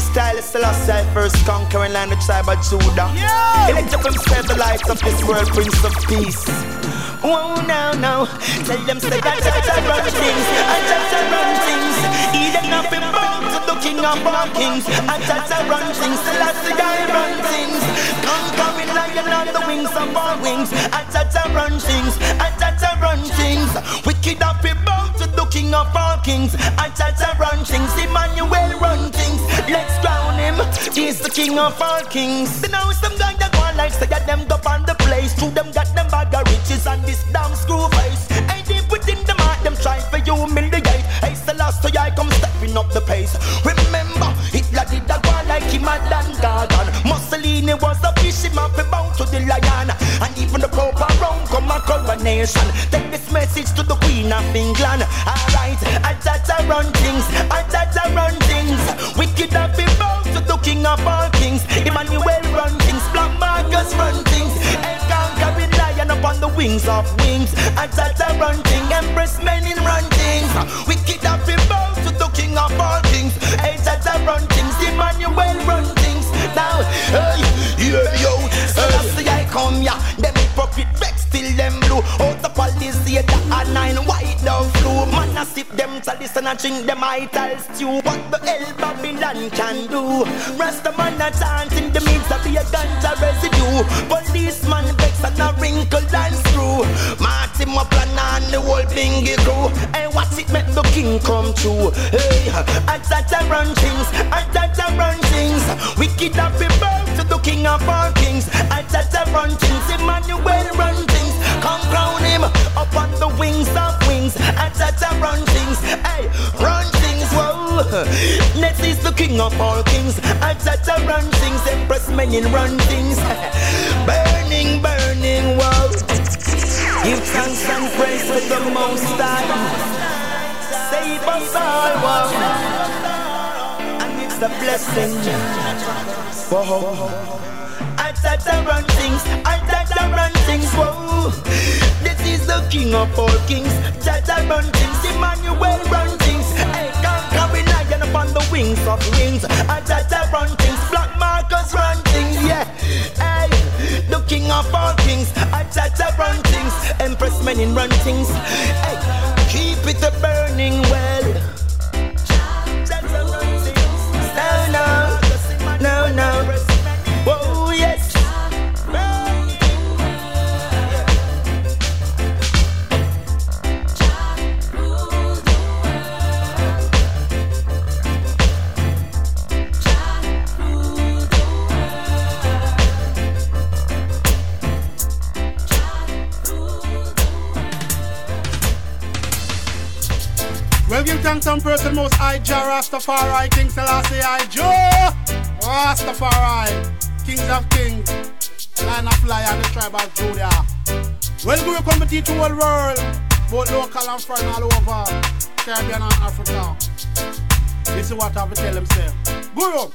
the style is Selassie, first conquering land, the tribe of Judah. Yeah. He let up himself the lights of this world, Prince of Peace. Oh, no, no. Tell them say that I run things, I just run things. He did not to king of all kings. I just run things, Selassie, I run things. Conquering lion on the wings of our wings. I just run things, I just run things. Wicked up bound to the king of all kings. I just run things, Emmanuel run things. Let's crown him. He's the king of all kings. Now some guy that go like say that them go on the place. To them got them bag of riches and this damn screw face. Ain't deep within the heart, them try for you humiliate. Hey, Celeste, I come stepping up the pace. Remember, Gargan. Mussolini was a fish, him up bound to the lion. And even the Pope around come a coronation. Take this message to the Queen of England. Alright, I I run things, I I run things. Wicked up be bound to the King of all kings. Emmanuel run things, Black Marcus run things. And conquering lion upon the wings of wings. I I run things, Empress Menen run things. Wicked up be bound to the King of all kings. I I run I sip them listen and drink them ital stew. What the hell Babylon can do? Rasta man a chanting the midst of a ganja residue. Policeman vex and a wrinkle and screw. Martin Maplan and the whole bingy crew. Hey, what it make the king come true? Hey, I touch a run things, I touch a run things. We Wicked up be bound to the king of all kings. I touch a run things, Emmanuel run things. Come crown him up on the wings of wings. I touch a run things, hey, run things, whoa. Next is the king of all kings. I touch a run things, empress Menen run things. burning, burning, whoa. Give thanks and praise to the most high. Save us all, whoa. And it's a blessing. Whoa. I touch and run things, I touch and run things, whoa. This is the king of all kings, touch and run things, Emmanuel run things. Hey, conquering lion upon the wings of wings. I touch and run things, Black Marcus run things, yeah. Hey, the king of all kings, I touch and run things, Empress Menen run things. Hey, keep it a burning well. Give thanks and most high Jah Rastafari, King Selassie I Jah Rastafari, Kings of Kings, Lion of Lion, the tribe of Judah. Well, we come to teach the whole world, both local and foreign all over Caribbean and Africa. This is what I have to tell them, say. Guru,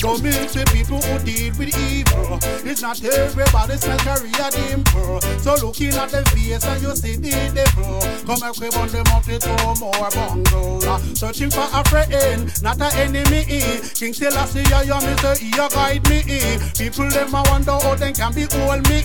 don't mix with people who deal with evil? It's not everybody's my career dimple. So looking at the face and you see the devil. Come and crib on the mountain to more bungle. Uh, Searching for a friend, not an enemy. King Selassie, you Mr. E, you guide me. People them a wonder how they can be hold me.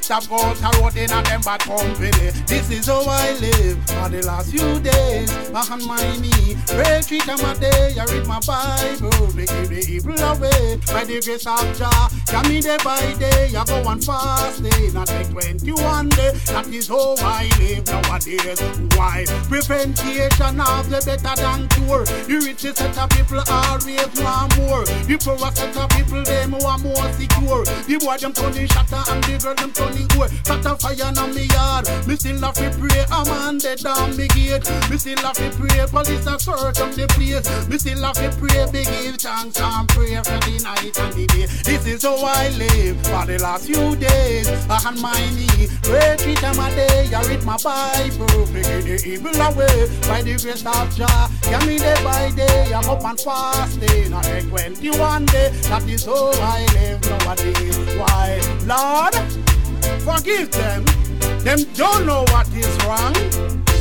Stop go to road in a them bad company. This is how I live for the last few days. On my knee, pray three times a day. I read my Bible, make the evil away. By the grace of Jah, come me day by day. I go on fast day, not take 21 day. That is how I live nowadays. Why? Prevention of the better than cure. The richest set of people always want more. The poor set of people them want more secure. The boy them turning shatter and the girl them turning gore. Shatter fire on me yard. Me still have to pray a man they down me gate. Me still have to pray, police are search up the place. Me still have to pray, big thanks and pray for the night and the day. This is how I live for the last few days. I on my knee, pray three times a day. I read my Bible, picking the evil away by the grace of Jah. Yeah, me day by day, I'm up and fasting. I take 21 day, that is how I live nowadays. Why, Lord, forgive them. Them don't know what is wrong.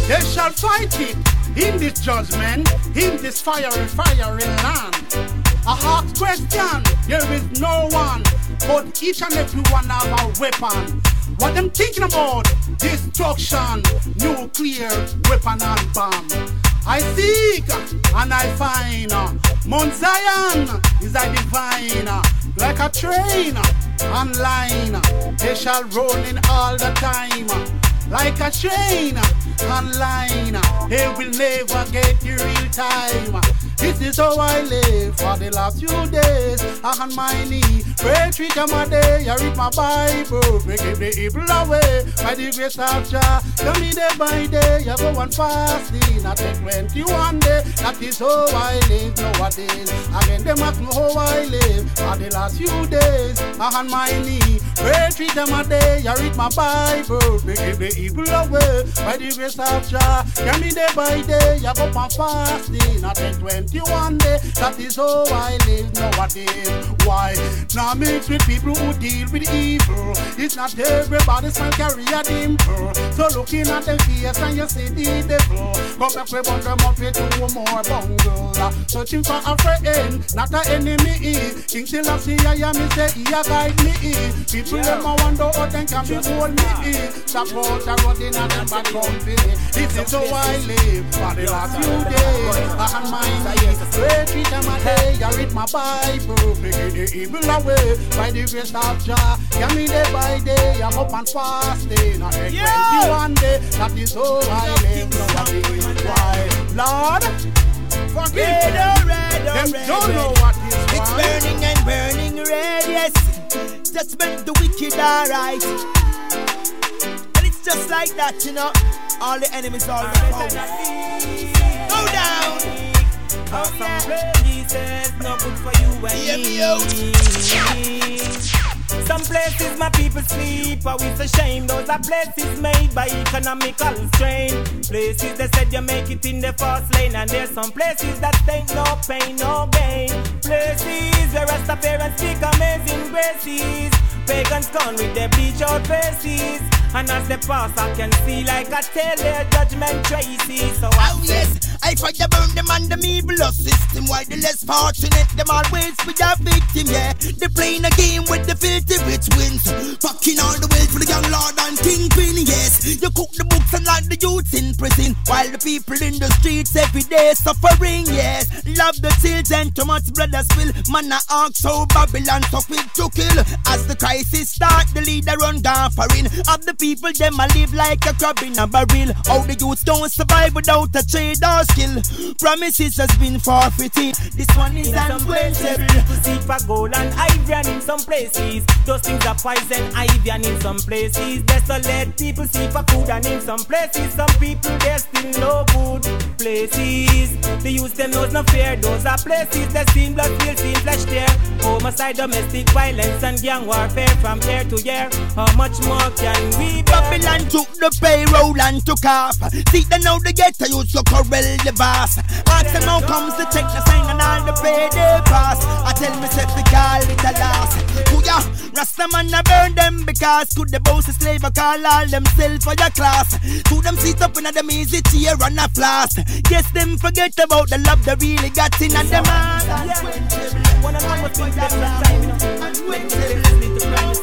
They shall fight it in this judgment, in this fiery, fiery land. A hard question, there is no one, but each and every one have a weapon. What them thinking about? Destruction, nuclear weapon and bomb. I seek and I find Mount Zion is a divine, like a train online. They shall roll in all the time, like a train online. They will never get you real time. This is how I live for the last few days. I on my knee, pray three times a day. I read my Bible, making the evil away by the grace of Jah. Me day by day, I go on fasting. I take 21 days. That is how I live nowadays. Again, them ask me how I live for the last few days. I on my knee, pray three times a day. I read my Bible, making the evil away by the grace of Jah. Me day by day, I go on fasting. I take 21 days. That is how I live nowadays. Why? Now mix with people who deal with evil. It's not everybody's man carry a dimple. So looking at the face and you see the devil. Come back we bundle them up with two more bungle. Uh, searching for a friend, not an enemy. King Selassie, I am me say he a guide me. People them a wonder how them can be hold me. Out the road in a them bad company. This is how I live for the last few days. I am mind. Pray three times a day. I read my Bible, picking the evil away by the grace of Jah. Yeah, me day by day, I'm up and fasting. I take Yeah. 21 day. That is how I live nowadays. Why, Lord, forgive Red, oh, red, oh, Them red, don't red. know what is It's burning and burning red, yes. Just make the wicked alright. And it's just like that, you know. All the enemies are found. Go down. Some places no good for you and Hear me me. Some places my people sleep, but it's a shame. Those are places made by economical strain. Places that said you make it in the fast lane, and there's some places that ain't no pain, no gain. Places where Rasta parents speak amazing graces. Pagans gone with their bleach out faces. And as they pass, I can see like I tell their judgment traces. So I Oh yes, I fight to burn them and the evil system. Why the less fortunate, them always be a victim, yeah. They playing a game with the filthy rich wins. Fucking all the way for the young lord and kingpin, yes. You cook the books and lock the youths in prison. While the people in the streets every day suffering, yes. Love the children, too much blood a spill. Man, I ask so Babylon so quick to kill. As the crisis start, the leader run gaffering. Of the people, them a live like a crab in a barrel. How the youths don't survive without a trade or skill. Promises has been forfeited. This one is In some places, unquenchable. people seek for gold and ivory, and in some places, those things are poison ivy, and in some places, desolate people seek for food, and in some places, some people they're still no good places. They use them knows no fear. Those are places that seen blood, feel, seen flesh there. Homicide, domestic violence, and gang warfare from year to year. How much more can we bear? Babylon took the payroll and took off. See them now they get to use to corral the boss. Ask them how comes the check the sign and all the pay they pass. I tell myself we call it a loss. Who ya? Rasta man a burn them because could the boss a slave a call all themselves for your class. To them sit up in them easy chair and a floss. Guess them forget about the love they really got in and them heart. Yeah. One of them was think that time, you know. When they listening to crime,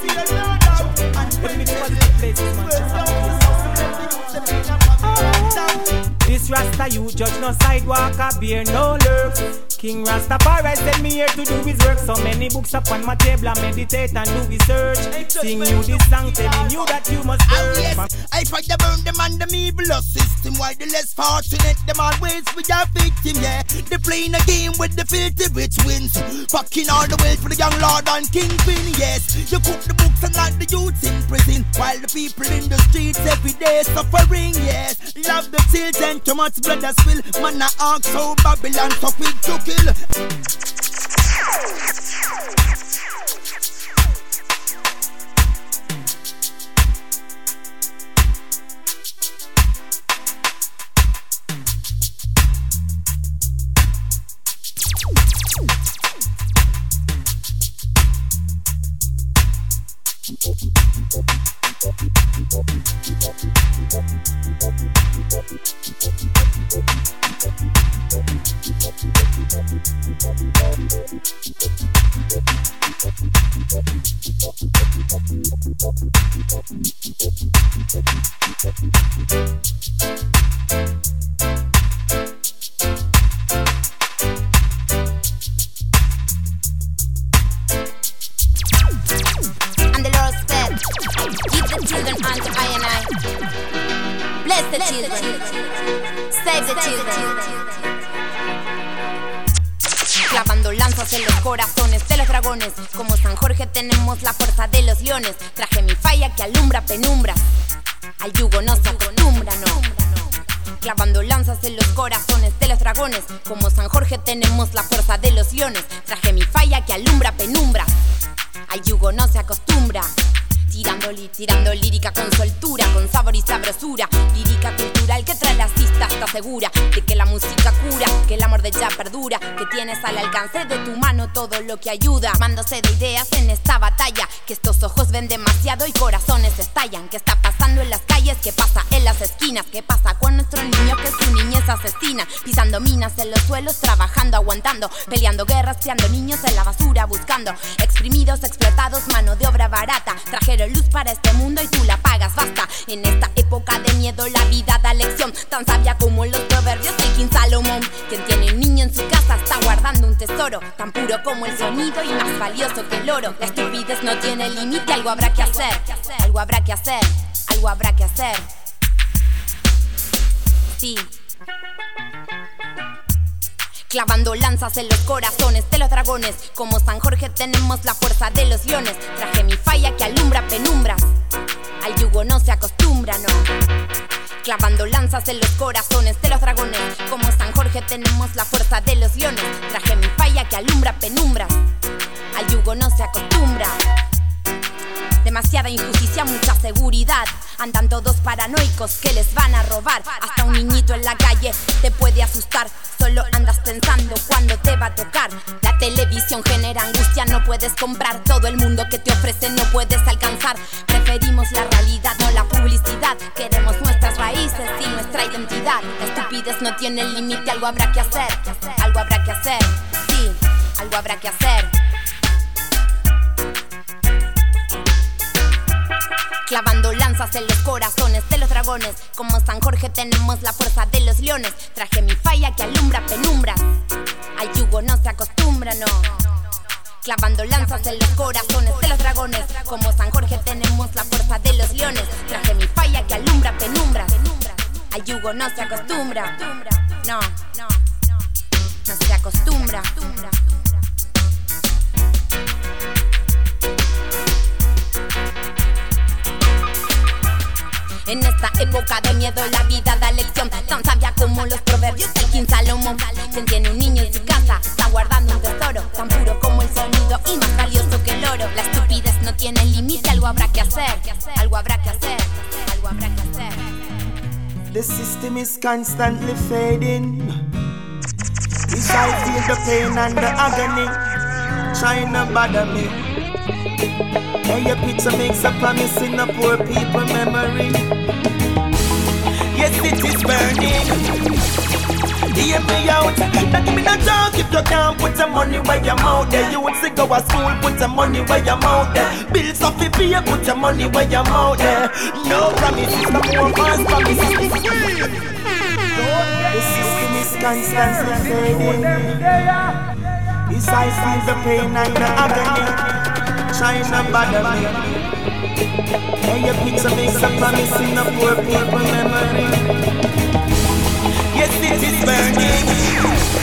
This Rasta you judge no sidewalk, a bear no lurks. King Rasta Rastafari sent me here to do his work. So many books upon my table, I meditate and do research. Sing you this song, telling you that you must. I fight burn them and them evil system. Why the less fortunate, them always we are victim, yeah. They playing a game with the filthy rich wins. Fucking all the wealth for the young lord and kingpin, yes. You cook the books and like the youths in prison. While the people in the streets every day suffering, yes. Love the children, too much blood a spill. Man, I ask how Babylon so quick to kill. Alcance de tu mano todo lo que ayuda. Mándose de ideas en esta batalla, que estos ojos ven demasiado y corazones estallan. ¿Qué está pasando en las calles? ¿Qué pasa en las esquinas? ¿Qué pasa con nuestro niño que su niñez asesina? Pisando minas en los suelos, trabajando, aguantando, peleando guerras, criando niños en la basura, buscando exprimidos, explotados, mano de obra barata. Trajeron luz para este mundo y tú la pagas, basta. En esta época de miedo la vida da lección, tan sabia como los proverbios del King Salomón. Quien tiene un niño en su casa está guardando un tesoro, tan puro como el sonido y más valioso que el oro. La estupidez no tiene límite, algo habrá que hacer, algo habrá que hacer, algo habrá que hacer. Sí. Clavando lanzas en los corazones de los dragones. Como San Jorge tenemos la fuerza de los leones. Traje mi falla que alumbra penumbras. Al yugo no se acostumbra, no. Clavando lanzas en los corazones de los dragones. Como San Jorge tenemos la fuerza de los leones. Traje mi falla que alumbra penumbras. Al yugo no se acostumbra. Demasiada injusticia, mucha seguridad. Andan todos paranoicos que les van a robar. Hasta un niñito en la calle te puede asustar. Solo andas pensando cuándo te va a tocar. La televisión genera angustia, no puedes comprar. Todo el mundo que te ofrece no puedes alcanzar. Preferimos la realidad, no la publicidad. Queremos nuestras raíces y nuestra identidad. La estupidez no tiene límite, algo habrá que hacer. Algo habrá que hacer, sí, algo habrá que hacer. Clavando lanzas en los corazones de los dragones. Como San Jorge tenemos la fuerza de los leones. Traje mi falla que alumbra penumbras. Al yugo no se acostumbra, no. Clavando lanzas en los corazones de los dragones. Como San Jorge tenemos la fuerza de los leones. Traje mi falla que alumbra penumbras. Al yugo no se acostumbra. No, no, no se acostumbra. En esta época de miedo la vida da lección Tan sabia como los proverbios del King Salomón Quien tiene un niño en su casa está guardando un tesoro Tan puro como el sonido y más valioso que el oro La estupidez no tiene límite, algo habrá que hacer Algo habrá que hacer, algo habrá que hacer The system is constantly fading. Wish I feel the pain and the agony. Trying to bother me. Hey, your picture makes a promise in a poor people memory. Yes, it is burning. Hear me out. That me not talk if you can't put the money where your mouth there. You would say go to school, put the money where your mouth there. Bills off the pay, put your money where your mouth there. No promises, no more false promises. The system is constantly fading. Feel the pain and the agony. Trying to bother me. Hey, your picture makes a promise in a poor people memory. Yes, it is burning.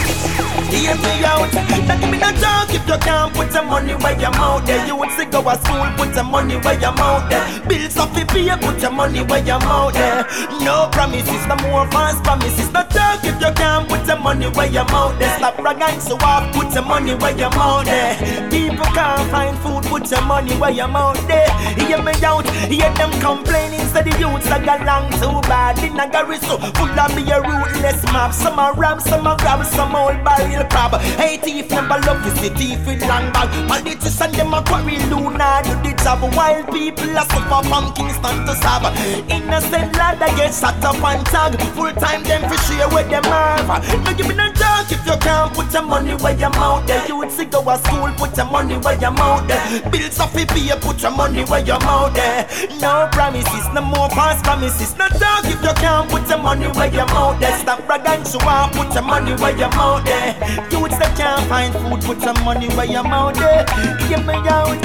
Hear me out. Now give me no talk if you can't put some money where your mouth there. You would say go to school, put some money where your mouth there. Bills off the pay, put your money where your mouth there. No promises, no more false promises. No talk if you can't put some money where your mouth there. Stop bragging so off, put your money where your mouth there. People can't find food, put your money where your mouth there. Hear me out, hear them complaining. Say the youths are got long too bad. In a garage so full of me a rootless map. Some are ram, some are grab, some old barrel real crab. Hey, thief never love you, see thief with long bag. Politicians them a quarry Luna do the job. While people are suffer from Kingston to Sab. Innocent lad that get shot up and tag. Full time them for share with them have. No give me no talk if you can't put your money where your mouth there. You would see go to school, put your money where your mouth there. Bills it pay, put your money where your mouth there. No promises, no more false promises. No talk if you can't put your money where your mouth there. Stop bragging, so I put your money where your mouth there. Youths that can't find food, put some money where your mouth there. Give me out.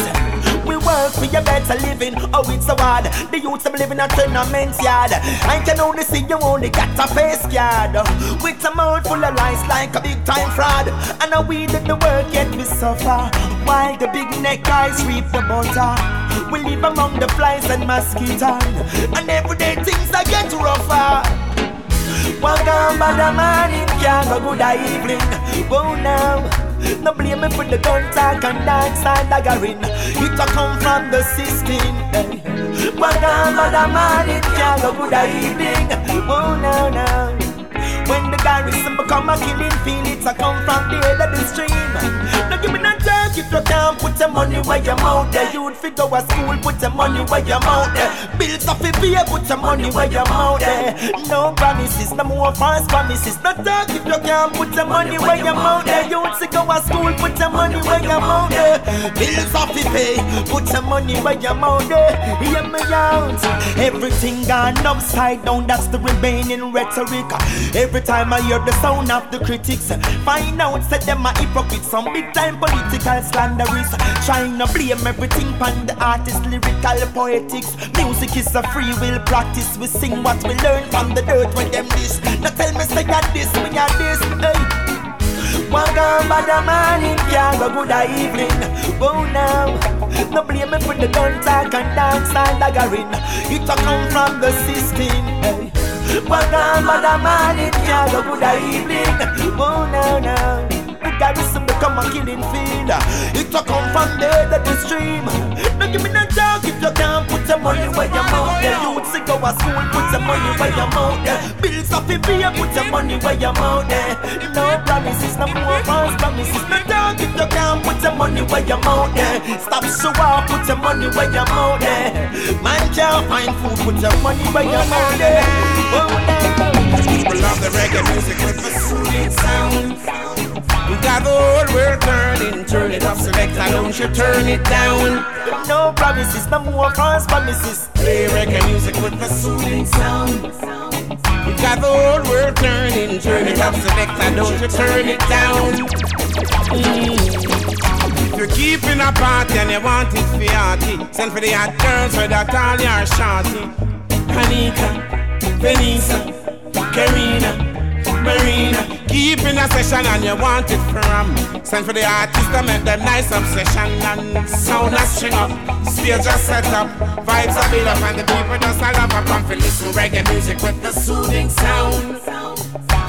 We work for your better living. Oh, it's so hard. The youths are living in a tournament yard. I can only see you only got a face card. With a mouth full of lies like a big time fraud. And now we did the work yet we suffer. While the big neck guys reap the butter. We live among the flies and mosquitoes. And every day things are get rougher. By the morning, can't go good evening. Oh now. No blame me for the gun talk and dance and daggering. It a come from the system. One gone by the morning, can't go good evening. Oh now now. When the garrison become a killing field, it's a come from the head of the stream. Now give me no talk if you can't put your money where your mouth there. You'd fit go to school, put your money where your mouth there. Bills off it pay, put your money where your mouth there. No promises, no more false promises. No talk if you can't put your money where your mouth there. You'd fit go to school, put your money where your mouth there. Bills off it pay, put your money where your mouth there. Hear me out. Everything gone upside down, that's the remaining rhetoric. Every Every time I hear the sound of the critics, find out said them a hypocrites, some big time political slanderists, trying to blame everything on the artist, lyrical poetics. Music is a free will practice. We sing what we learn from the dirt when them this. Now tell me say that this, me got this. Hey. One gone by the morning, can't go good evening. Oh now, no blame me for the gun talk and dance and daggering. It a come from the system. Hey. But on, I'm on it, yeah, go. Oh, no, no. The garrison become a killing field. It a come from there that the stream. Don't give me no talk if you can't put your money where your mouth there. You would go to school, put your money where your mouth there. Bills off the beer, put your money where your mouth there. No promises, no more false promises. No talk if you can't put your money where your mouth there. Stop show off, put your money where your mouth there. Man can't find food, put your money where your mouth there. Oh, eh. People love the reggae music with the soothing sound. We got the whole world turning, turn it up, select, don't you turn it down. No promises, no more false promises. Play reggae music with the soothing sound. We got the whole world turning, turn it up, select, don't you turn it down. Mm. If you're keeping a party and you want it for send for the hot girls with that all your shorty. Anita. Benisa, Karina, Marina. Keep in a session and you want it from. Send for the artist to make them nice obsession and sound a string up. Stage just set up, vibes are built up and the people just a love up and listen reggae music with the soothing sound.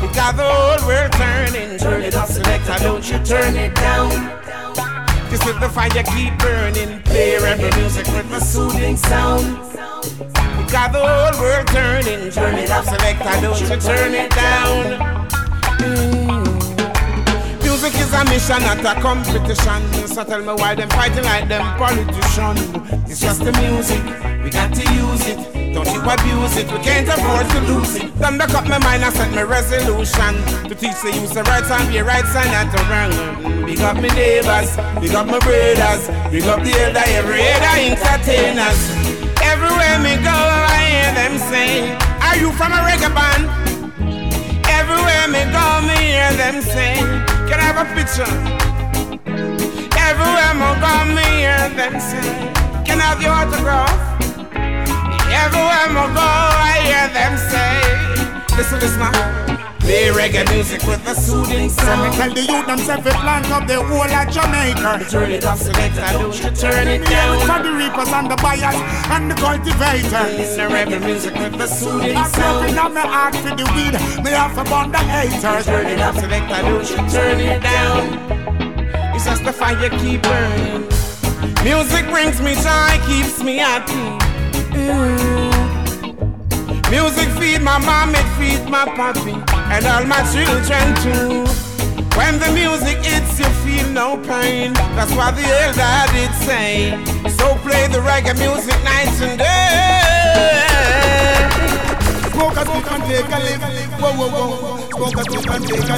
It got the whole world turning. Turn it up, selector, don't you turn it down. Just let the fire keep burning. Play reggae music with the soothing sound. Got the whole world turning. Turn it up, selector, don't you turn it down. Mm. Music is a mission, not a competition. So tell me why them fighting like them politicians. It's just the music, we got to use it. Don't you abuse it, we can't afford to lose it. Make up my mind and set my resolution to teach the use the right and be right side not the wrong. Big up my neighbors, big up my brothers, big up the elder, every other entertainers. Me go, I hear them say, Are you from a reggae band? Everywhere me go, me hear them say, Can I have a picture? Everywhere I go, me hear them say, Can I have your autograph? Everywhere I go, I hear them say, Listen, listen. Play reggae music with a soothing sound. So me tell the youth themselves to plant up the whole of Jamaica. Turn it up, selector, don't you turn it down. For the reapers and the buyers and the cultivators. Listen reggae music with a soothing sound. I'm looking at my heart for the weed. Me have to burn the haters. Turn it up, selector, don't you turn it down. It's just the fire keep burning. Music brings me joy, keeps me happy. Mm. Music feed my mom, it feed my papi, and all my children too. When the music hits, you feel no pain. That's what the elder did say. So play the reggae music night and day. Smoke a stick and take a lift. Whoa, whoa, whoa. Smoke a stick and take a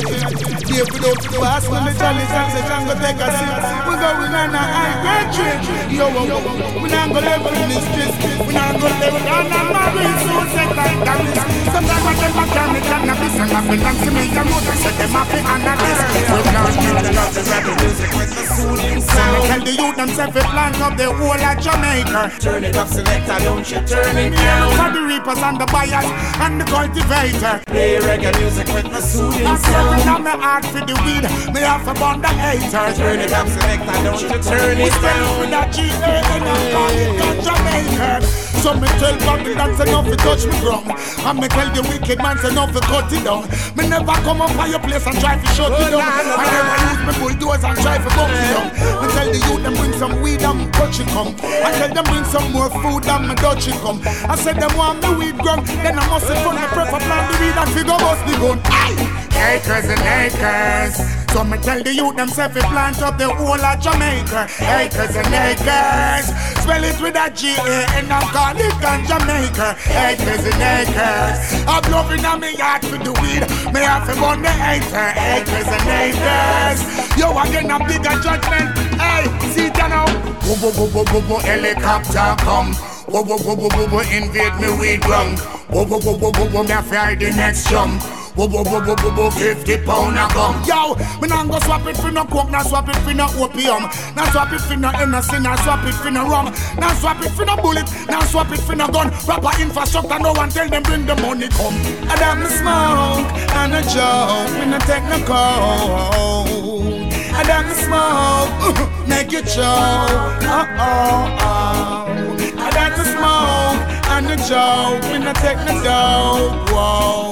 it up to us when the chalice and say, Django take a sip. We going on a high grade trip. Yo, whoa, whoa. We not gonna level in this street. We not gonna level on a marine suit. Second than this. Sometimes I them back down the cannabis and I feel like to me. I know they say them happy and a this. We can't keep the love the reggae music with the soothing sound. Tell the youth themselves to plant up the whole of Jamaica. Turn it up, selector, don't you turn it down. For the reapers and the buyers and the cultivator. Play reggae music with the soothing sound. I'm on my heart for the weed. Me have to burn the haters. Turn it up, selector, don't you turn it stand with down. that GA and I call it got Jamaica. So me tell Babylon say no fi touch me ground. And me tell the wicked man say no fi cut it down. Me never come up on your place and try to shut it down. I never use me bulldozer and try to buck it down. Me tell the youth them bring some weed and me touch it come. I tell them bring some more food and me dutch it come. I said them want me weed ground, then I must have fun. Me prefer plant the weed and figure bust the gun. Aye! Acres and acres. So me tell the youth themself to plant up the whole of Jamaica. Acres and acres. Spell it with a G A and I call it on Jamaica. Acres and acres. I'm loving on me yard for the weed. Me have to burn the acre. Acres and acres. Yo, again a bigger judgment. Hey, see it now. Whoa, whoa, whoa, whoa, whoa, whoa, helicopter come. Whoa, whoa, whoa, whoa, whoa, whoa, invade me weed ground. Whoa, whoa, whoa, whoa, whoa, whoa, me fry the next jump. Whoa, whoa, whoa, whoa, whoa, whoa, 50 pound a gum. Yo, me nah go swap it for no coke, nah swap it for no opium. Nah swap it for no Hennessy, nah swap it for no rum. Nah swap it for no bullet, nah swap it for no gun. Proper infrastructure, no one tell them bring the money come. I damn smoke and a joke, we no take no cold. I damn smoke, make you choke. Oh, oh, oh. I me a joke, we no take no dope. Whoa.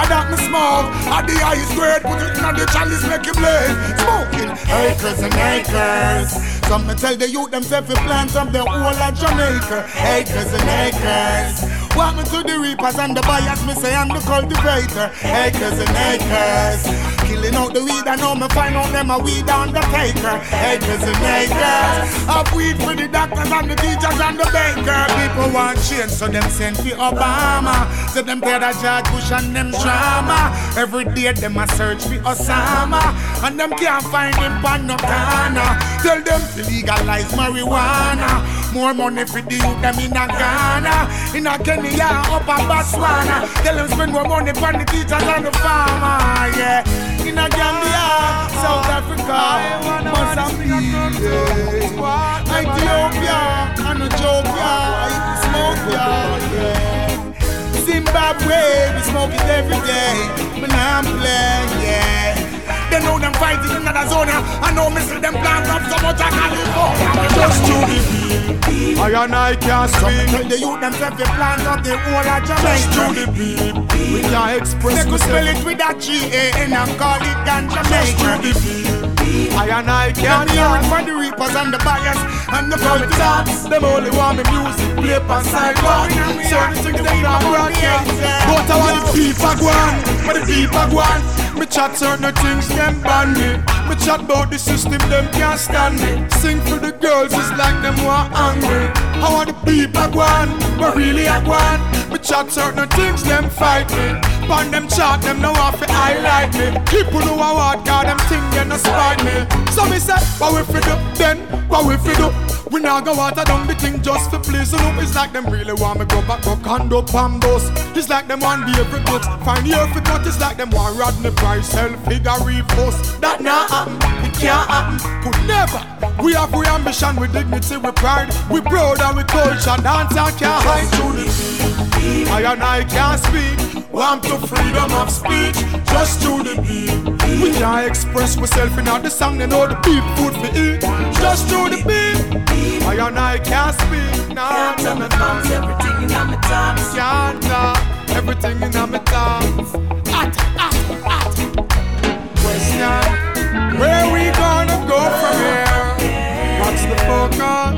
I got me smoke, at the highest grade, put it in the chalice, make it blaze. Smoking acres and acres. Some me tell the youth themselves to plant up the whole of Jamaica. Acres and acres. Want me to the reapers and the buyers, me say I'm the cultivator. Acres and acres. Killing out the weed, I know me find out them a weed undertaker. Acres and acres. Of weed for the doctors and the teachers and the baker. People want change, so them send for Obama. So them play the George Bush and them drama. Every day them a search for Osama. And them can't find him on no. Tell them to legalize marijuana. More money for the youth them in a Ghana. In a Kenya, up a Botswana. Tell them spend more money for the teachers and the farmer. Yeah. In a Gambia, South Africa, Mozambique. Ethiopia, and Ethiopia. Zimbabwe, we smoke it every day. When I'm playing, yeah. They know them fighting in another zone. I know me see them plant up so much I California. Just to the beat. I and I can't speak. Tell the youth themselves they plant up the whole of Jamaica. Just to the beat. We can't express. They could spell it with a G-A-N and call it ganja Jamaica. I and I can't hear it for the reapers and the buyers and the cultivators. Them only want me music, play on sidewalk. Certain things they not broadcast. But I want the people go on, but the people go on. Me chat certain things, them ban me. Me chat about the system, them can't stand me. Sing for the girls, it's like them want angry. I want the people go on, but really I go. Me chat certain things, them fight me. Pan them chat, them no want to highlight me. People who I want, God, them think they no spite me. So me say, what we fi do then? What we fi do? We now go water down the thing just for please them. It's like them really want me go back, go condo pambos. It's like them want the every cut. Find the every cut. It's like them want Rodney Price, sell figure repost. That not happen, it can't happen, could never. We have we ambition, we dignity, we pride, we proud and we culture. Dance and can't hide through the. I and I can't speak. Want to freedom of speech, just to the beat. We can't express ourselves in the song, they know the beat food for eat, just to the beat. I and I can't speak, nah, can't nah, nah, everything in my thoughts. Can't talk, everything in my thoughts. At, at, at. Question, where we gonna go from here? What's the focus?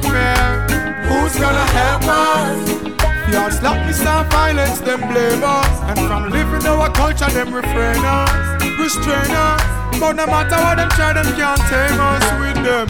For disappear. Who's gonna help us? Yard slackness and violence, them blame us. And from living our culture, them refrain us, restrain us. But no matter what them try, them can't tame us with them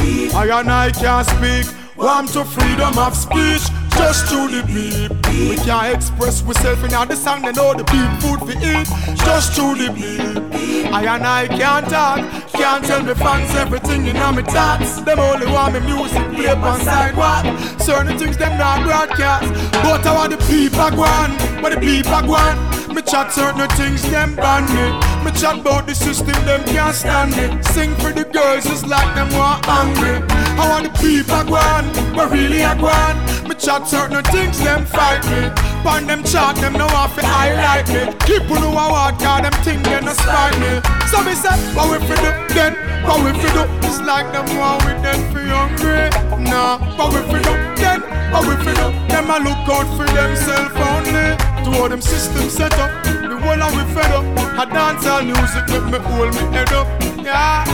be. I and I can't speak. Want to freedom of speech, just to the beat. We can't express ourselves in the song, they know the beat food we eat, just to the beat. I and I can't talk, can't tell me fans everything in my thoughts. Them only want me music play on sidewalk. Certain things them not broadcast, but I want the people go on, but the people go on. Me chat certain things them ban me. Me chat about the system them can't stand it. Sing for the girls just like them want angry. I want the people go on, but really I go on. Me chat certain things them fight me. Pan them chat them no want to highlight me. People who I want call them think they no spite me. So me say, what we fi do then? What we fi do? It's like them want with them for hungry. Nah, what we fi do then? What we fi do? Them a look out for themselves only. To all them systems set up, the whole of we fed up. I dance all music make me hold me head up. Yeah,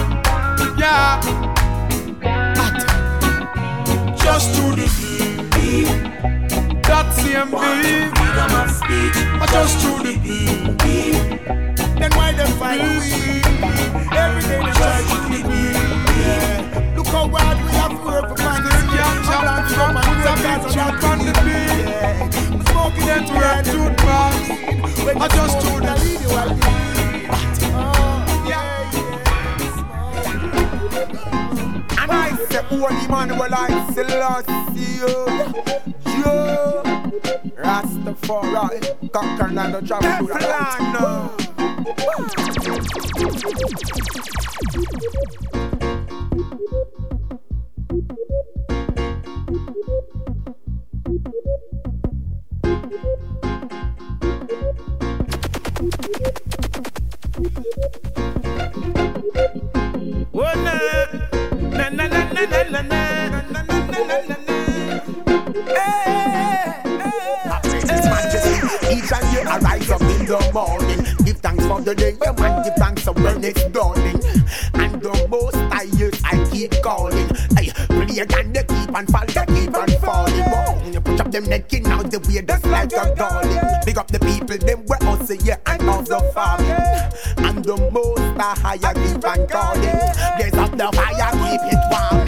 yeah. At, just to the beat. That same beat. Freedom of speech. I just to the beat. Then why them fight we? Every day they try to beat Look how hard we have to work for finding Still can't jump from put a big jump on the beat. Selassie, oh. Jah, Rastafari, conquer land of travel to the land. Oh, na, na, na, na, na, na, na, each and up in the morning. Give thanks for the day, and give thanks for it's dawning. And the most use, I keep calling. Hey, play again, they keep on fall, they keep on falling. Oh, you push up them neck in now, the way like a darling. Big up the people, them where us yeah, and also farming. And the most I keep on calling. Blaze up the fire, keep it warming.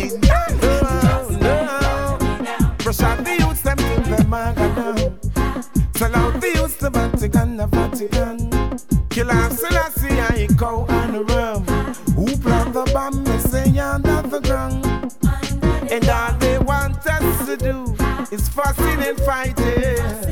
Fighting.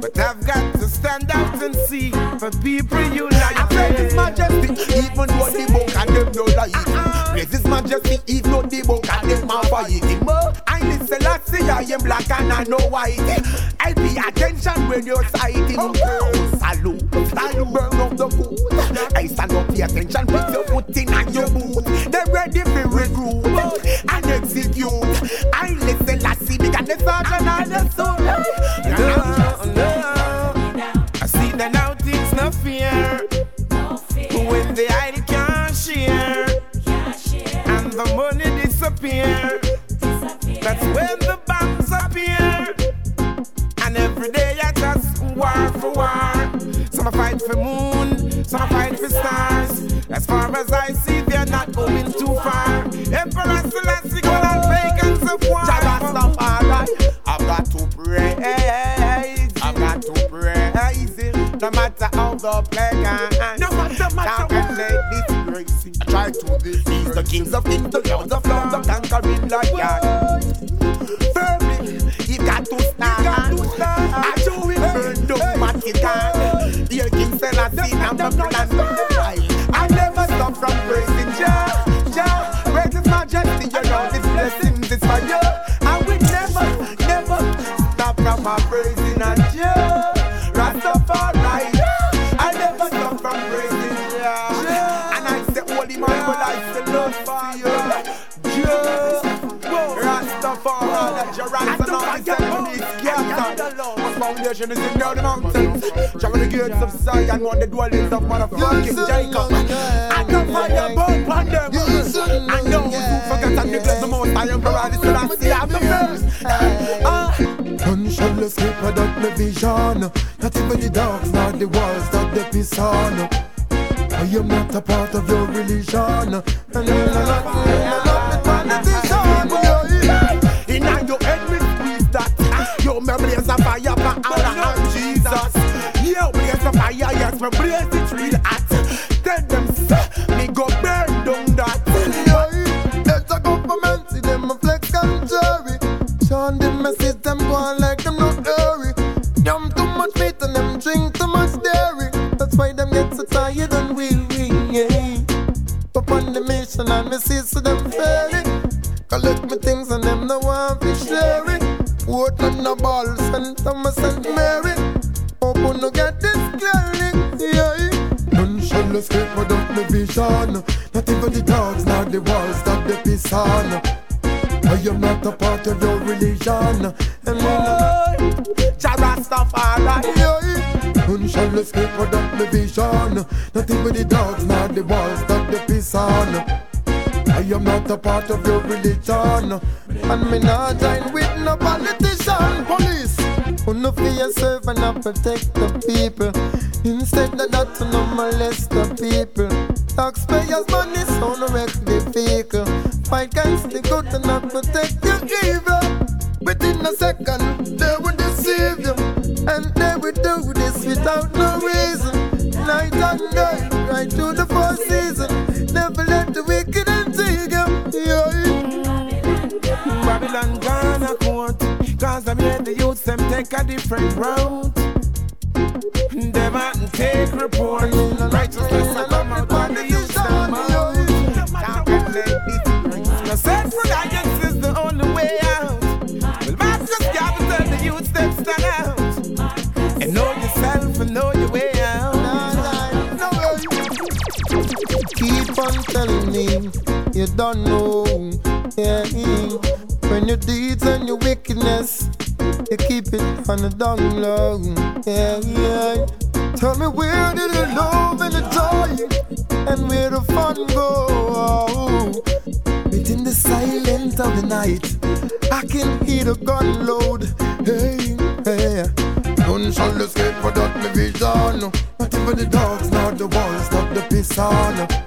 But I've got to stand out and see the people I praise His. Majesty, even though the book and them no like him. Uh-uh. Praise His Majesty, even though the book and them a fight him. Uh, I need Selassie, I am black and I know white. I pay attention when you're sighting. Oh, salute, salute, burn up the food. I stand up, pay attention, put your foot in and your boot. They're ready for recruit and execute. I listen, Selassie, big and the sergeant and the soul. No, no. I see that now things no fear. When the idol can't share and the money disappear, that's when the bombs appear. And every day I just war for war. Some a fight for moon, some a fight for stars. As far as I see, praise him. No matter how the plague and No matter, matter Down and let this I try to this. These the kings of kings, the lords of lords, the conquering lion. Firmly, he got to stand. I show him burn down Vatican. Dear King Selassie, I'm the plan. And all the ceremonies. My foundation is in the mountains. Travel the gates of Zion, one the dwellings of motherfucking Jacob. I know fire burn upon them. I know who forgot and neglect the most I am provided, so I see I'm the first. Ah. None shall escape without my vision. Not even the dogs, nor the walls that they piss on. I am not a part of your religion. Jesus. Yo, blaze a fire, yes, me blaze it real hot. Tell them, me go burn down that. It's a government, see them a flex and jury. Sean them message them go like them not hurry. Yum too much meat and them drink too much dairy. That's why them get so tired and weary. Yeah. Up on the mission and me see so them failing. Collect me things and them vision. Not even the dogs, nor the walls that they piss on. I am not a part of your religion. And when Jah Rastafari. yeah, none shall escape without my vision. Not even the dogs, nor the walls that they piss on. I am not a part of your religion. And me not join with no politician. Police. Who no fear serve and not protect the people. Instead of that, to no molest the people. Taxpayers' money, so no wreck the vehicle. Fight against the good and not protect the evil. Within a second, they will deceive you. And they will do this without no reason. Night and day, right through the four seasons. Never let the wicked and you. Babylon Ghana court Cause I'm here the youths them take a different route Them and take report Righteousness I come out telling me you don't know. Yeah, when your deeds and your wickedness, you keep it on the down low. Yeah, yeah. Tell me where did the love and the joy and where the fun go? Within the silence of the night, I can hear the gun load. Hey, hey. None shall escape without my vision. Not even the dogs, nor the walls, not the piss on.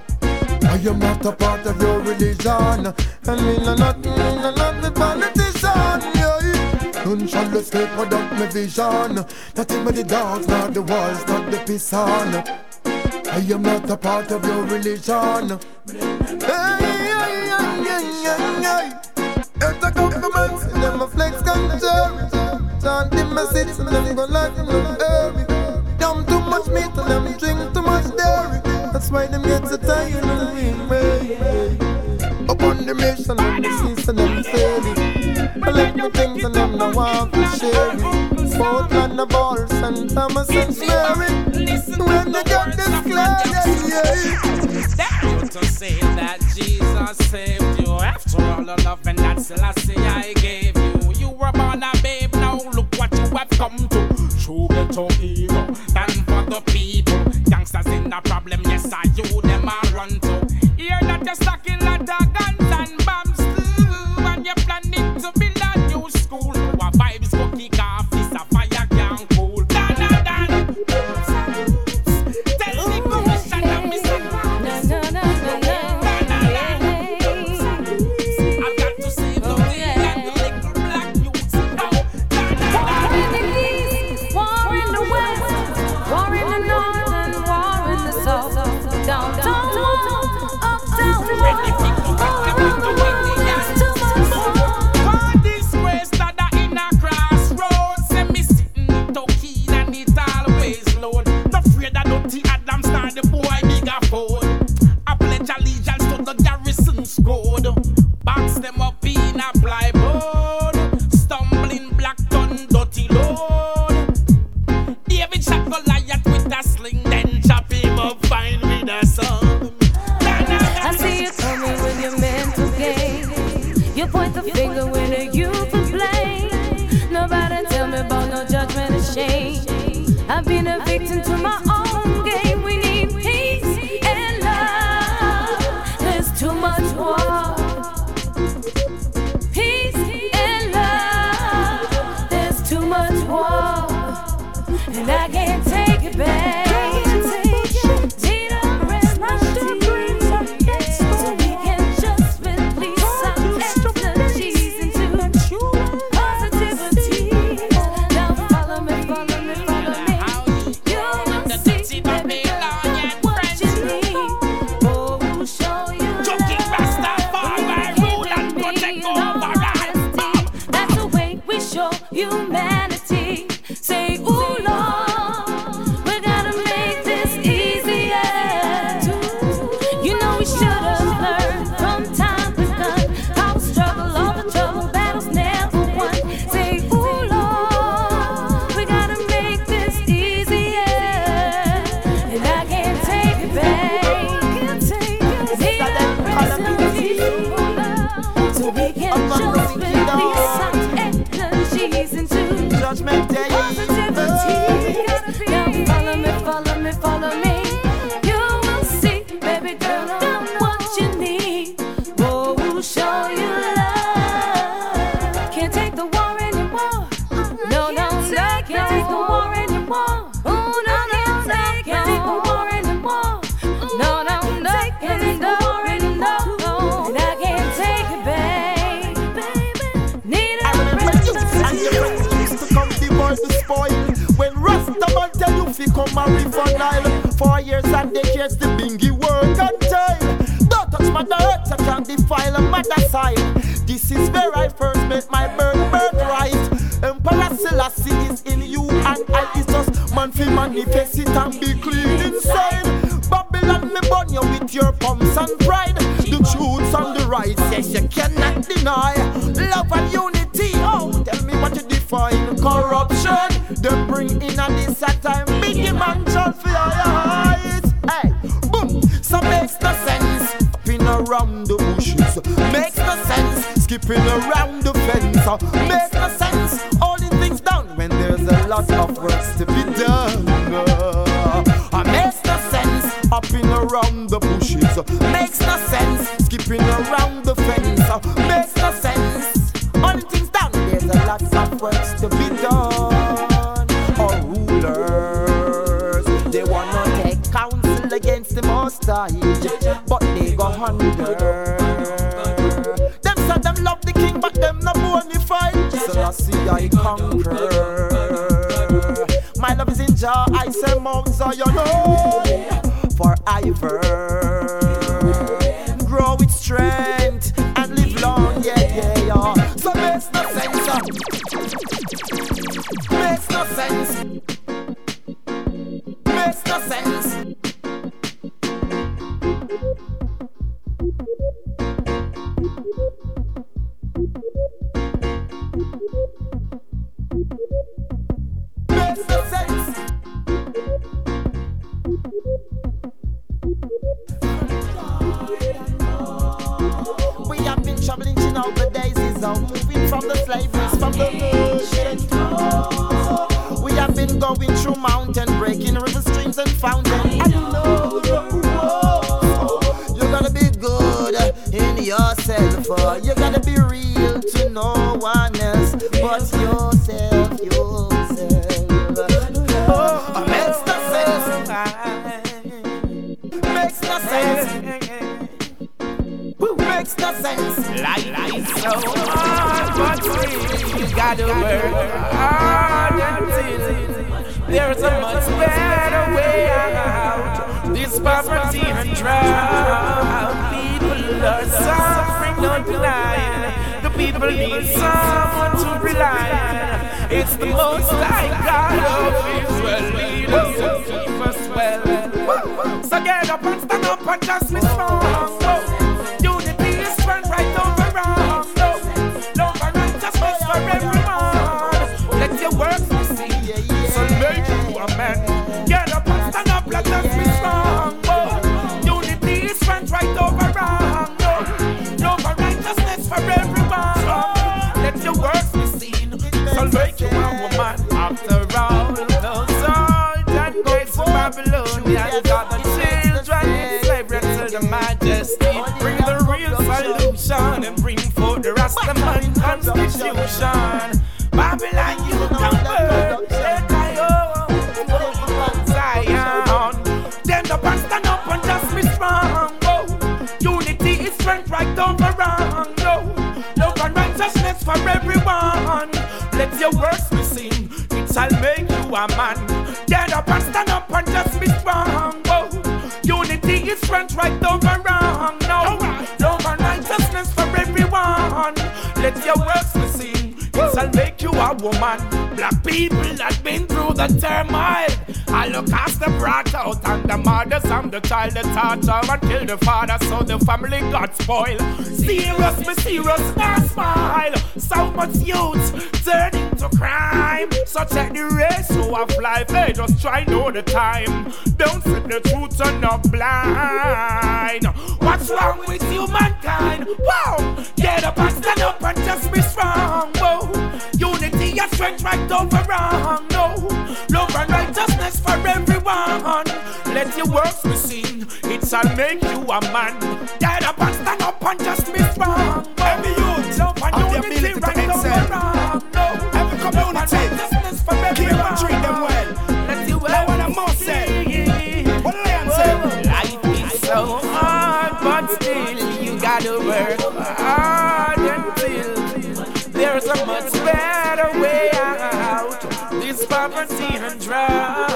I am not a part of your religion. And me no not, me no not the politician. None shall escape without my vision. Not even the dogs, nor the walls, not the piss on. I am not a part of your religion. Hey, hey, hey, hey, hey, hey. It's a government, and them a flex control. Chant the message, and them go like them. Dumb too much meat, and them drink too much dairy. That's why them get so tired of me. Upon the mission, and the season, them failing. Collect me things, and them no want to share it. Portland, the balls, and Thomas and Mary. When they got this clear, yeah, to say that Jesus saved you After all the love and that Selassie I gave you You were born a babe, now look what you have come to True ghetto ego, stand for the people Youngsters in the problem, yes I you them run to. Hear that you're in lot of guns and bombs too And you're planning to build a new school. Our vibes go kick off, a fire cool Dan, dan, dan Tell the commissioner, Mr. I've got to save the the place the bingy work and time. Don't touch mother earth, I can't defile a mother side. This is where I first met my birth birthright. Emperor Selassie is in you and I. It's just man fi manifest it and be clean inside. Babylon me burn you with your pumps and pride. The truth and the right, yes you cannot deny. Love and unity, oh tell me what you define. Corruption, they bring in a this time man. demand. Makes no sense, skipping around the fence. Uh, makes no sense, holding things down when there's a lot of work to be done. Uh, uh, makes no sense, hopping around the bushes. Makes no sense, skipping around I conquer. My love is in Jah, I say your Zion, for ever. woman after all. Those all that of Babylonians are the children enslaved to the majesty. Bring the real solution and bring forth the Rastaman constitution. Your works be seen, it shall make you a man. Get up and stand up and just be strong. Oh, unity is strength right over wrong. No, and righteousness for everyone. Let your works be seen, it shall make you a woman. Black people that been through the turmoil. I look the brought out and the mothers and the child that torture and kill the father so the family got spoiled. Serious, me serious, not smile. So much youth turning to crime. So check the race who have life, they just try know the time. Don't fit the truth and not blind. What's wrong with humankind? Wow, get up and stand up and just be strong. Whoa, unity and strength right right over wrong. No, love and righteousness for everyone. Let your works be seen, it shall make you a man. Get up and stand up and just be strong. Every youth, love and unity right over wrong. No, every community, righteousness for everyone. Treat them well. Let you well. what I must say. What did I say? Oh, life is so hard, but still you gotta work hard until there's a much better way out. This poverty and drugs.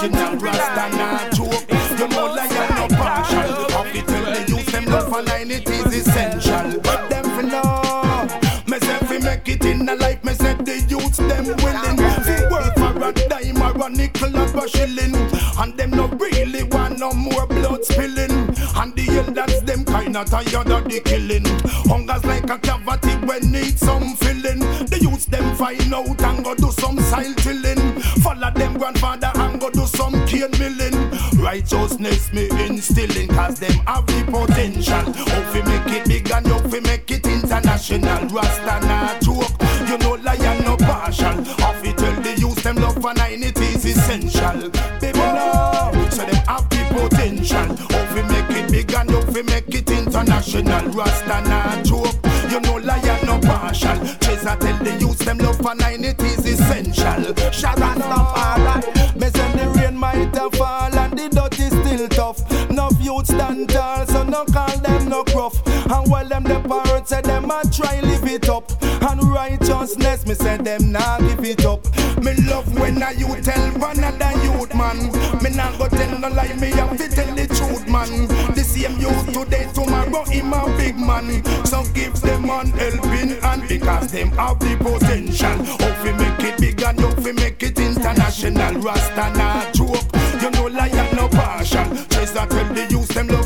It international, Rasta not joke. You know, lion no partial. Have to tell the youth them love for line, it is essential. But them for know, me say we make it in the life, me say the youth them willing. to work for a dime or a nickel or a shilling, and them no really want no more blood spilling. And the elders them kinda tired of the killing. Hunger's like a cavity when need some filling. The youths them find out and go do some soil tilling. Follow them grandfather and go do some cane milling. Righteousness me instilling cause them have the potential. How we make it big and how we make it international. Rasta not joke, you know lion no partial. How we tell the youths them love for nine it is essential. Baby no, so them have the potential. How we make it big and how we make it international. Rasta not joke. You know lion no partial. Chase I tell the youths them love for nine it is essential. Me send youths stand tall, so no call them no gruff. And while them the parents say them a try live it up. And righteousness me say them nah give it up. Me love when a you tell one another youth man. Me nah go tell no lie, me have to tell the truth man. The same youth today, tomorrow him a big man. So give them an helping hand because them have the potential. Hope we make it big and how we make it international. Rasta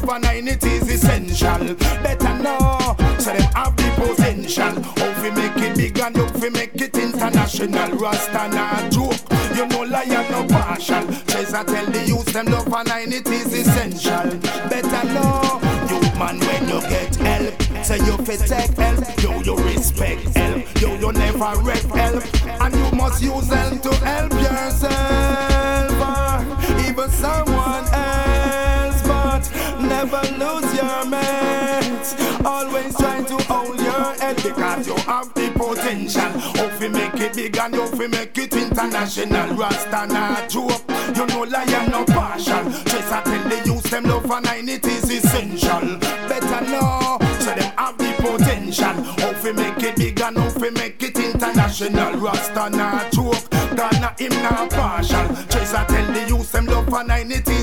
for nine it is essential. Better know, so them have the potential. How we make it big and how we make it international. Rasta not joke, you know lion no partial. That tell the youth them love for nine it is essential. Better know, you man when you get help. Say you fit take help, yo you respect help, yo you never wreck help, and you must use help to help yourself potential. If we make it big and we make it international, Rasta not joke. You know lion no partial. Just I tell the youth them love for nine it is essential. Better know so them have the potential. If we make it big and we make it international, Rasta not joke. Ghana him not partial. Just I tell the youth them love for nine it is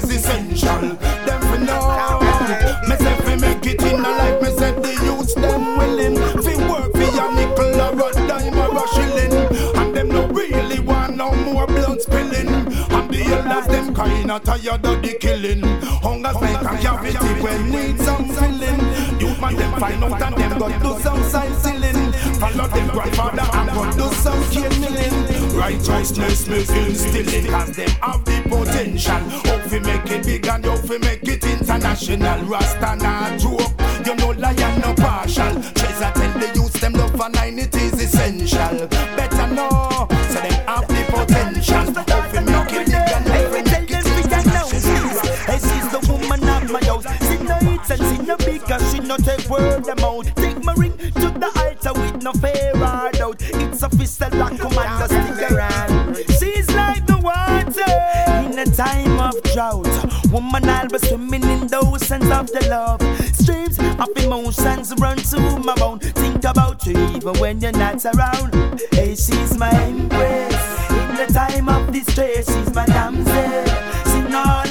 kinda tired of the killing. Hunger's like a cavity when need some filling. Youth man them find out and them go do some side stealing. Follow them grandfather and go do some cane milling. Righteousness me instilling, cause them have the potential. Hope we make it big and hope we make it international. Rasta not joke, you know lion no partial. Treasure tell the youth them love for nine it is essential. Better know, no big and she no take word them. Take my ring to the altar with no fear or doubt. It's a official like commander stick around. She's like the water in a time of drought. Woman, I'll be swimming in the oceans of the love. Streams Of emotions run to my bone. Think about you even when you're not around. Hey, she's my empress. In the time of distress, she's my damsel. Sing all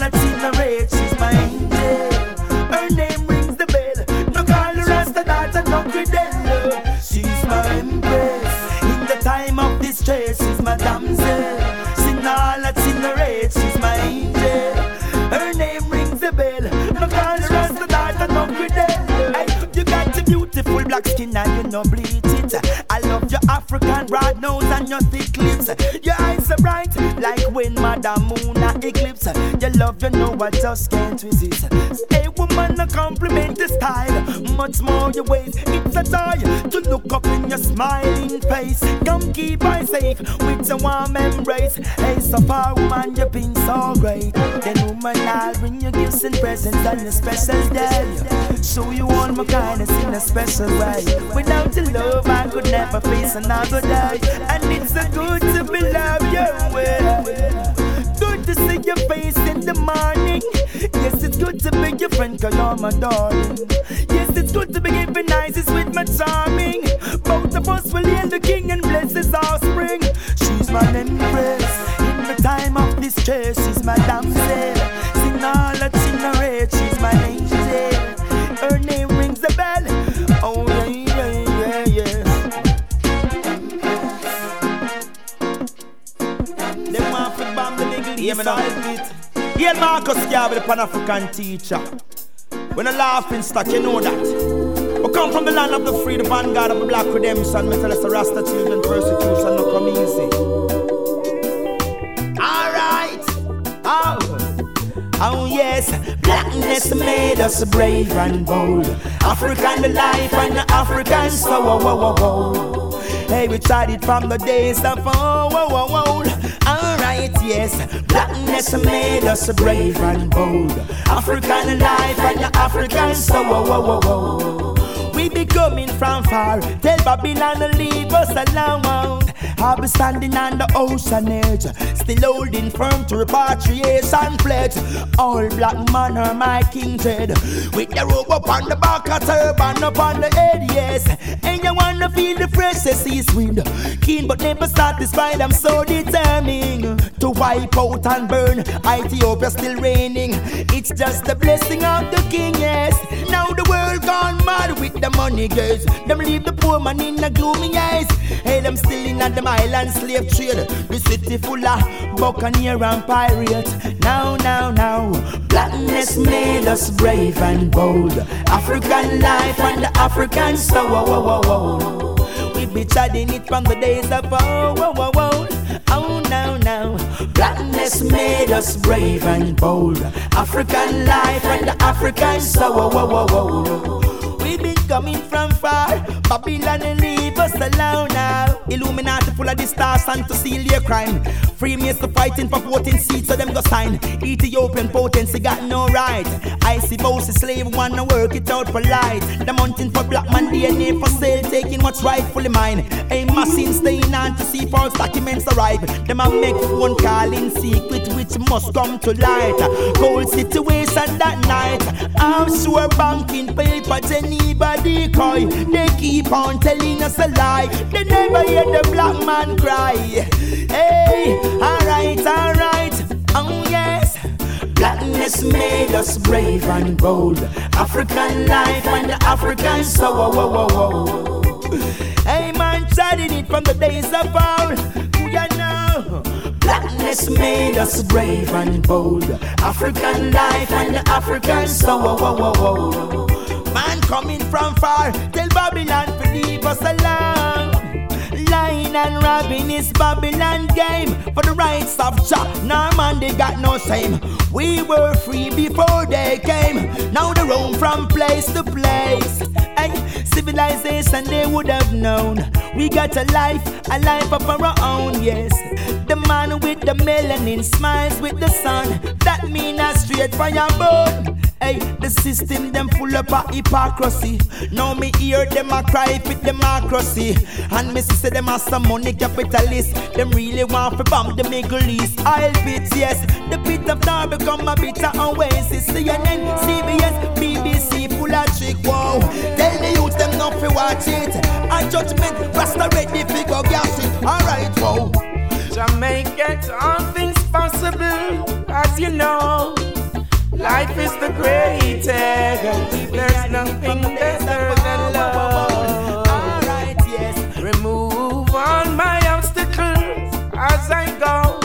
skin and you no bleach it. I love your African broad nose and your thick lips. Your eyes are bright like when Madam Moon eclipse. Your love, you know I just can't resist. Hey woman, a compliment the style. Much more your ways. It's a joy to look up in your smiling face. Come keep I safe with a warm embrace. Hey, so far, woman, you've been so great. Then woman, I'll bring you gifts and presents on a special day. Show you all my kindness in a special way. Without your love, I could never face another day. And it's so good to be loved your way. To see your face in the morning. Yes, it's good to be your friend, cause you're my darling. Yes, it's good to be giving nicest with my charming. Both of us will hail the king and bless his offspring. She's my empress. In the time of distress, she's my damsel. Sing all that she narrates, the East, yeah, it. Yeah, Marcus Garvey, the Pan African teacher. When a laughing stock, you know that. We come from the land of the free, the vanguard of the black redemption. Me tell us the Rasta children persecution no come easy. Alright. Oh. Oh yes, blackness made us brave and bold. African life and African soul. Hey, we tried it from the days of old. Oh, Alright, yes, blackness made us brave and bold. African life and African soul. Whoa, whoa, whoa. We be coming from far. Tell Babylon to leave us alone. I'll be standing on the ocean edge, still holding firm to repatriation pledge. All black man are my king Ted, with the robe up on the back, a turban up on the head, yes. And you wanna feel the freshest east wind, keen but never satisfied. I'm so determined to wipe out and burn. Ethiopia still reigning. It's just the blessing of the king, yes. Now the world gone mad with the money, girls. Them leave the poor man in the gloomy eyes. Hey, them still in at them island slave trade. The city full of buccaneer and pirates. Now, now, now, blackness made us brave and bold. African life and the African soul. Whoa, whoa, whoa. We be chatting it from the days of oh, whoa, whoa, whoa. Oh, now, now, blackness made us brave and bold. African life and the African soul. Whoa, whoa, whoa, whoa. We been coming from far. Babylon and us alone now. Illuminati full of the stars and to seal your crime. Freemasons fighting for 14 seats, so them go sign. Ethiopian potency got no right. I see both the slave wanna work it out for light. Them hunting for black man DNA for sale, taking what's rightfully mine. A machine staying on to see false documents arrive. Them a make phone call in secret, which must come to light. Cold situation that night. I'm sure banking paper, Geneva decoy. They keep on telling us a lie. They never hear the black man cry. Hey, alright, alright. Oh yes. Blackness made us brave and bold. African life and the African soul. Whoa, whoa, whoa, whoa. Hey man, studying it from the days of old. You know. Blackness made us brave and bold. African life and the African soul. Whoa, whoa, whoa, whoa. Man coming from far, tell Babylon to leave us alone. Uh, Lying and robbing is Babylon game for the rights of Jah. Nah, man, they got no shame. We were free before they came. Now they roam from place to place. Hey, civilization they would have known. We got a life, a life of our own, yes. The man with the melanin smiles with the sun. That mean a straight fire burn. Hey, the system them full up of hypocrisy. Now me hear them a cry for democracy. And me see them as some money capitalist. Them really want to bomb the Middle East. I'll bit, yes. The bit of now become a bitter oasis. CNN, CBS, BBC full of trick. Wow. Tell the youth them not to watch it. And judgment, Rasta ready fi go gas it. Alright, wow. Jamaica, all things possible, as you know. Life is the greatest. There's nothing better than love. Alright, yes. Remove all my obstacles as I go.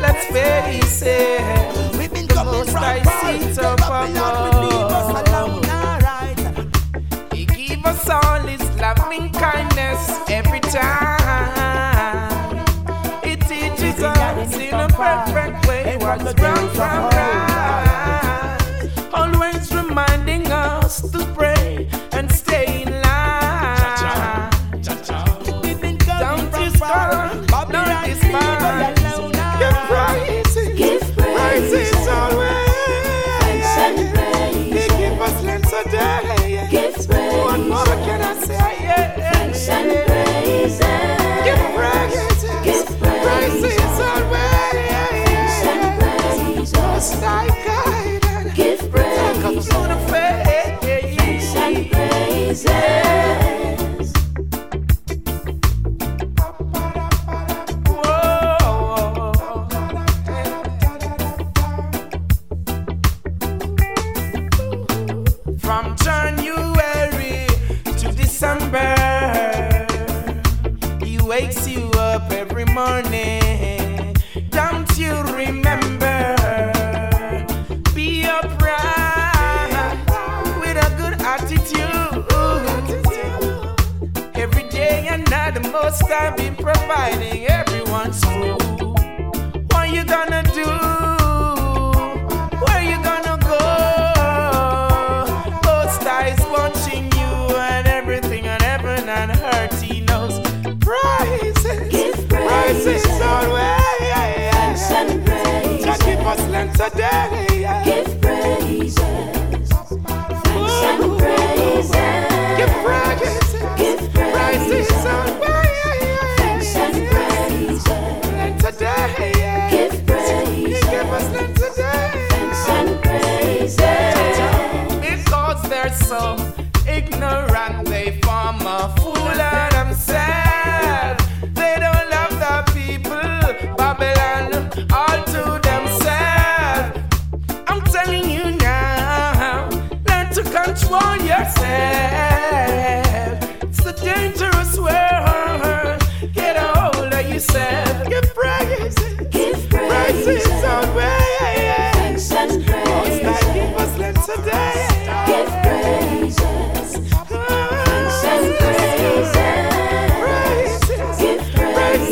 Let's face it. We've been The most from I see The top Babylon will leave us above. Alright. He give us all his loving kindness every time. It teaches us in a perfect way what's wrong from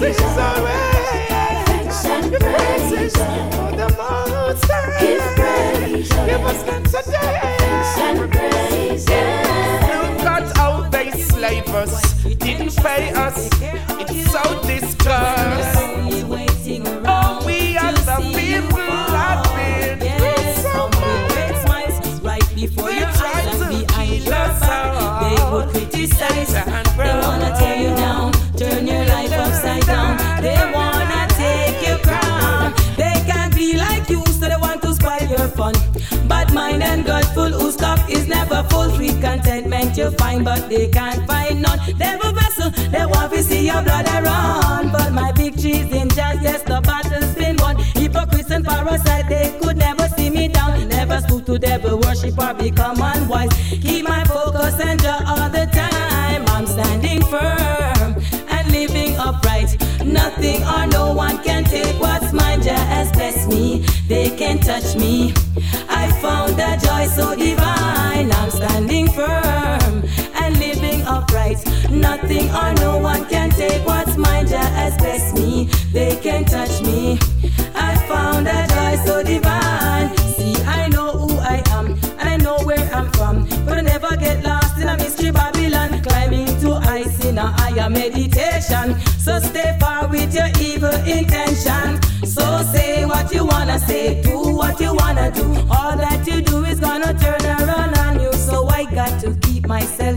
praises. Thanks and praises. Give praises. Thanks and praises. Look at how they slave us, didn't pay us. It's so disgust. Oh, we are the people that been through so right before your eyes and behind your back. They would criticize. And mind and Godful whose cup is never full. Sweet contentment you find, but they can't find none. Devil vessel, they want to see your blood I run. But my victory's in just yes, the battle's been won. Hypocrites and parasite, they could never see me down. Never stoop to devil worship or become unwise. Keep my focus and joy all the time. I'm standing firm and living upright. Nothing or no one can take what's mine. Just bless me. They can't touch me. I found a joy so divine. I'm standing firm and living upright. Nothing or no one can take what's mine. Jah has blessed me. They can't touch me. I found a joy so divine. See, I know who I am and I know where I'm from. But I never get lost in a mystery Babylon. Climbing to heights in a higher meditation. So stay far with your evil intention. So say what you wanna say,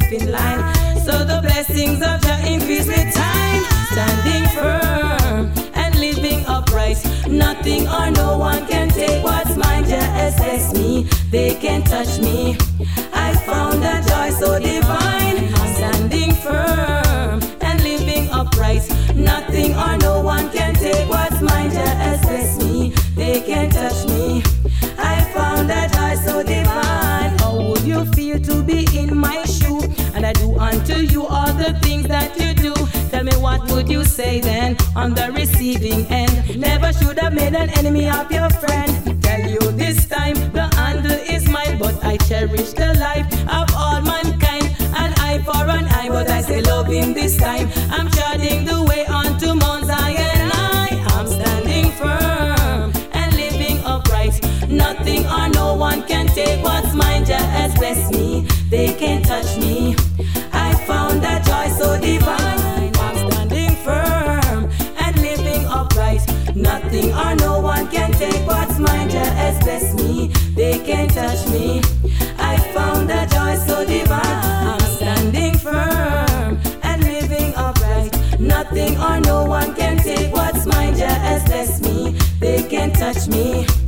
myself in line. So the blessings of Jah increase with time. Standing firm and living upright. Nothing or no one can take what's mine. Jah assess me, they can't touch me. I found a joy so divine. Standing firm and living upright. Nothing or no one can take what's mine. Jah assess me, they can't touch me. Would you say then on the receiving end? Never should have made an enemy of your friend. Tell you this time the handle is mine, but I cherish the life of all mankind. An eye for an eye, but I say him this time. I'm charting the way onto Mount Zion. I am standing firm and living upright. Nothing or no one can take what's mine. Has blessed me. Touch me.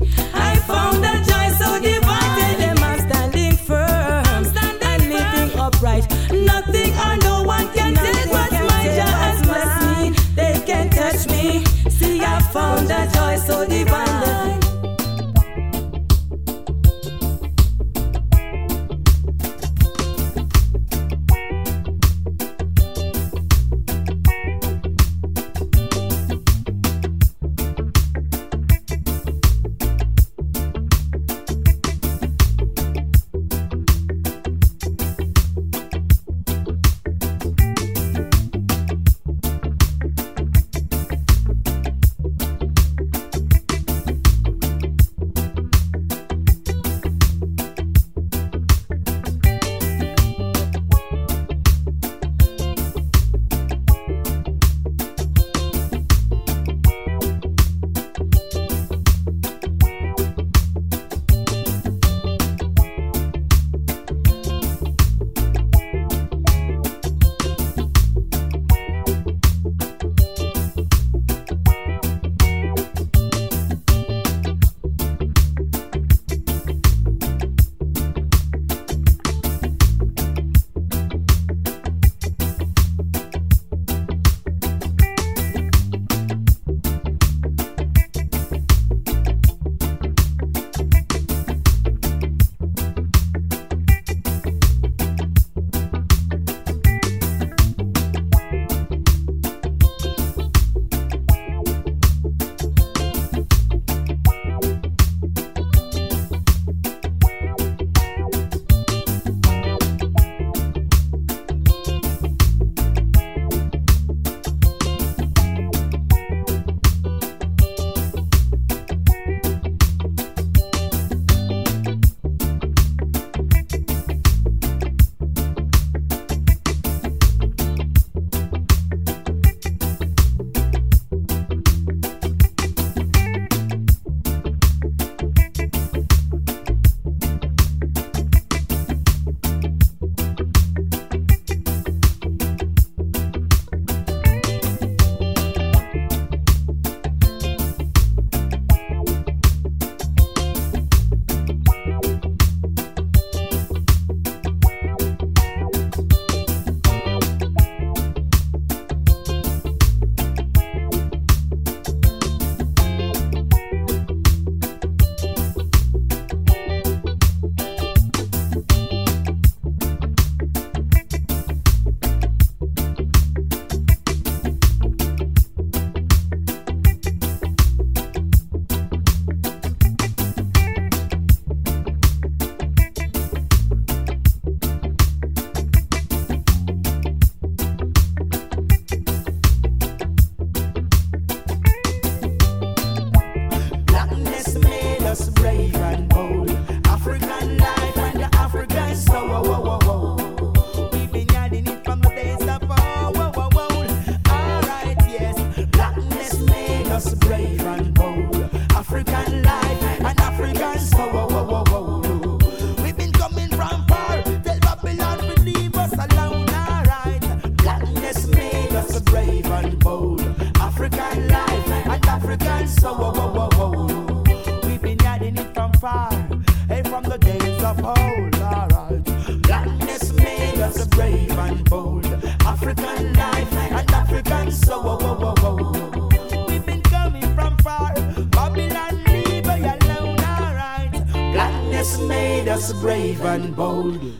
Bold.